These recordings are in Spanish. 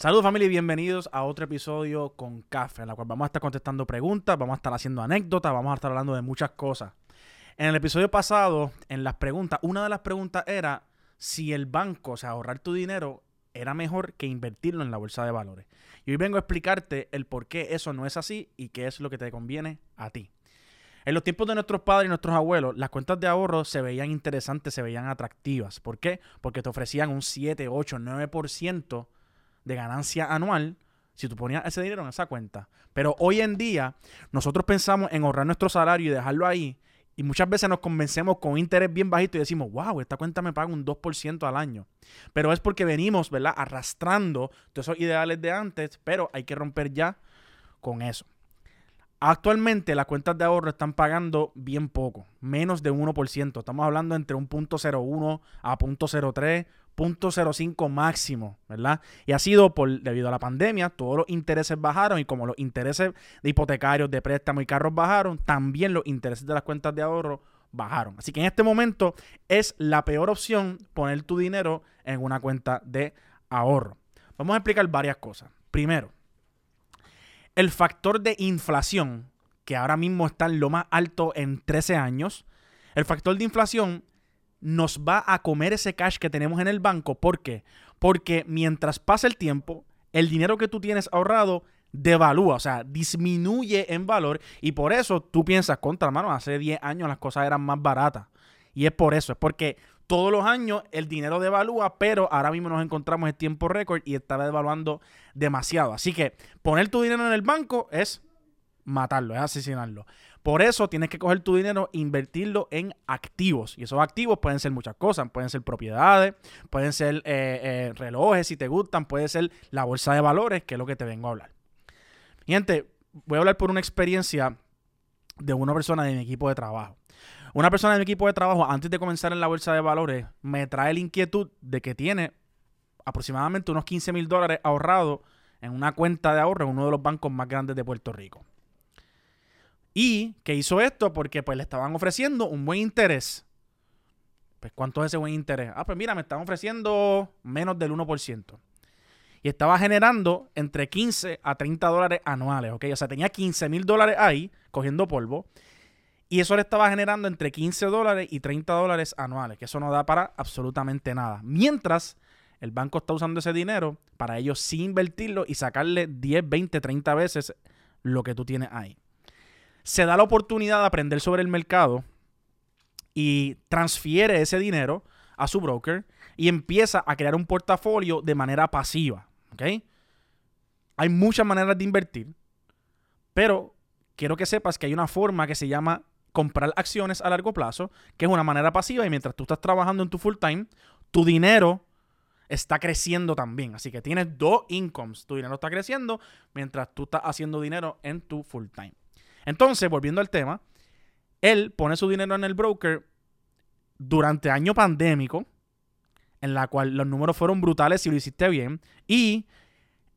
Saludos familia y bienvenidos a otro episodio con Café, en la cual vamos a estar contestando preguntas, vamos a estar haciendo anécdotas, vamos a estar hablando de muchas cosas. En el episodio pasado, en las preguntas, una de las preguntas era si el banco, o sea, ahorrar tu dinero, era mejor que invertirlo en la bolsa de valores. Y hoy vengo a explicarte el por qué eso no es así y qué es lo que te conviene a ti. En los tiempos de nuestros padres y nuestros abuelos, las cuentas de ahorro se veían interesantes, se veían atractivas. ¿Por qué? Porque te ofrecían un 7, 8, 9% de ganancia anual si tú ponías ese dinero en esa cuenta. Pero hoy en día nosotros pensamos en ahorrar nuestro salario y dejarlo ahí. Y muchas veces nos convencemos con interés bien bajito y decimos, wow, esta cuenta me paga un 2% al año. Pero es porque venimos, ¿verdad? Arrastrando todos esos ideales de antes, pero hay que romper ya con eso. Actualmente las cuentas de ahorro están pagando bien poco, menos de 1%. Estamos hablando entre 1.01 a 0.03, 0.05 máximo, ¿verdad? Y ha sido por, debido a la pandemia, todos los intereses bajaron y como los intereses de hipotecarios, de préstamos y carros bajaron, también los intereses de las cuentas de ahorro bajaron. Así que en este momento es la peor opción poner tu dinero en una cuenta de ahorro. Vamos a explicar varias cosas. Primero, el factor de inflación, que ahora mismo está en lo más alto en 13 años, el factor de inflación nos va a comer ese cash que tenemos en el banco. ¿Por qué? Porque mientras pasa el tiempo, el dinero que tú tienes ahorrado devalúa, o sea, disminuye en valor y por eso tú piensas, contra mano, hace 10 años las cosas eran más baratas. Y es por eso, es porque todos los años el dinero devalúa, pero ahora mismo nos encontramos en tiempo récord y está devaluando demasiado. Así que poner tu dinero en el banco es matarlo, es asesinarlo. Por eso tienes que coger tu dinero e invertirlo en activos. Y esos activos pueden ser muchas cosas. Pueden ser propiedades, pueden ser eh, eh, relojes si te gustan, puede ser la bolsa de valores, que es lo que te vengo a hablar. Gente, voy a hablar por una experiencia de una persona de mi equipo de trabajo. Una persona de mi equipo de trabajo, antes de comenzar en la bolsa de valores, me trae la inquietud de que tiene aproximadamente unos 15 mil dólares ahorrados en una cuenta de ahorro en uno de los bancos más grandes de Puerto Rico. Y que hizo esto porque pues le estaban ofreciendo un buen interés. Pues ¿cuánto es ese buen interés? Ah, pues mira, me estaban ofreciendo menos del 1%. Y estaba generando entre 15 a 30 dólares anuales, ¿ok? O sea, tenía 15 mil dólares ahí cogiendo polvo. Y eso le estaba generando entre 15 dólares y 30 dólares anuales, que eso no da para absolutamente nada. Mientras el banco está usando ese dinero para ellos sí invertirlo y sacarle 10, 20, 30 veces lo que tú tienes ahí se da la oportunidad de aprender sobre el mercado y transfiere ese dinero a su broker y empieza a crear un portafolio de manera pasiva. Hay muchas maneras de invertir, pero quiero que sepas que hay una forma que se llama comprar acciones a largo plazo, que es una manera pasiva y mientras tú estás trabajando en tu full time, tu dinero está creciendo también. Así que tienes dos incomes. Tu dinero está creciendo mientras tú estás haciendo dinero en tu full time. Entonces, volviendo al tema, él pone su dinero en el broker durante año pandémico, en la cual los números fueron brutales si lo hiciste bien, y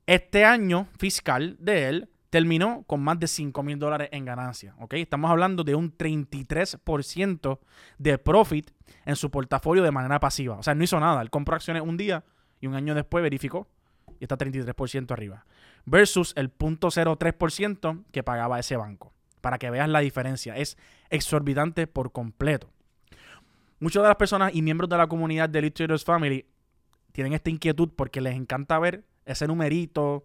este año fiscal de él terminó con más de 5 mil dólares en ganancia. ¿ok? Estamos hablando de un 33% de profit en su portafolio de manera pasiva. O sea, no hizo nada. Él compró acciones un día y un año después verificó y está 33% arriba. Versus el 0.03% que pagaba ese banco. Para que veas la diferencia. Es exorbitante por completo. Muchas de las personas y miembros de la comunidad de Traders Family tienen esta inquietud porque les encanta ver ese numerito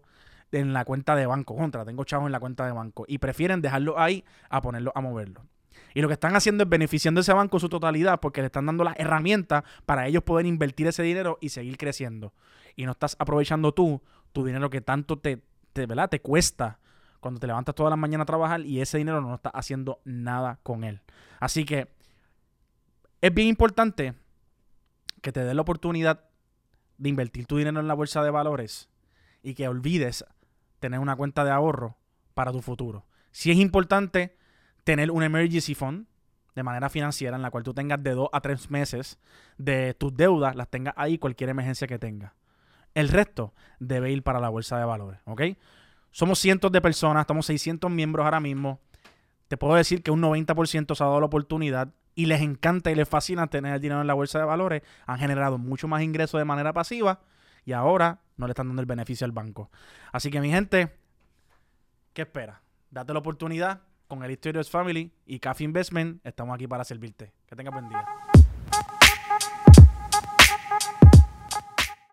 en la cuenta de banco. Contra, tengo chavos en la cuenta de banco. Y prefieren dejarlo ahí a ponerlo a moverlo. Y lo que están haciendo es beneficiando ese banco en su totalidad porque le están dando las herramientas para ellos poder invertir ese dinero y seguir creciendo. Y no estás aprovechando tú tu dinero que tanto te, te, ¿verdad? te cuesta cuando te levantas todas las mañanas a trabajar y ese dinero no estás haciendo nada con él. Así que es bien importante que te dé la oportunidad de invertir tu dinero en la bolsa de valores y que olvides tener una cuenta de ahorro para tu futuro. Si es importante tener un emergency fund de manera financiera en la cual tú tengas de dos a tres meses de tus deudas, las tengas ahí cualquier emergencia que tengas. El resto debe ir para la bolsa de valores, ¿ok? Somos cientos de personas, estamos 600 miembros ahora mismo. Te puedo decir que un 90% se ha dado la oportunidad y les encanta y les fascina tener el dinero en la bolsa de valores. Han generado mucho más ingresos de manera pasiva y ahora no le están dando el beneficio al banco. Así que mi gente, ¿qué espera? Date la oportunidad con el Historious Family y Cafe Investment. Estamos aquí para servirte. Que tengas buen día.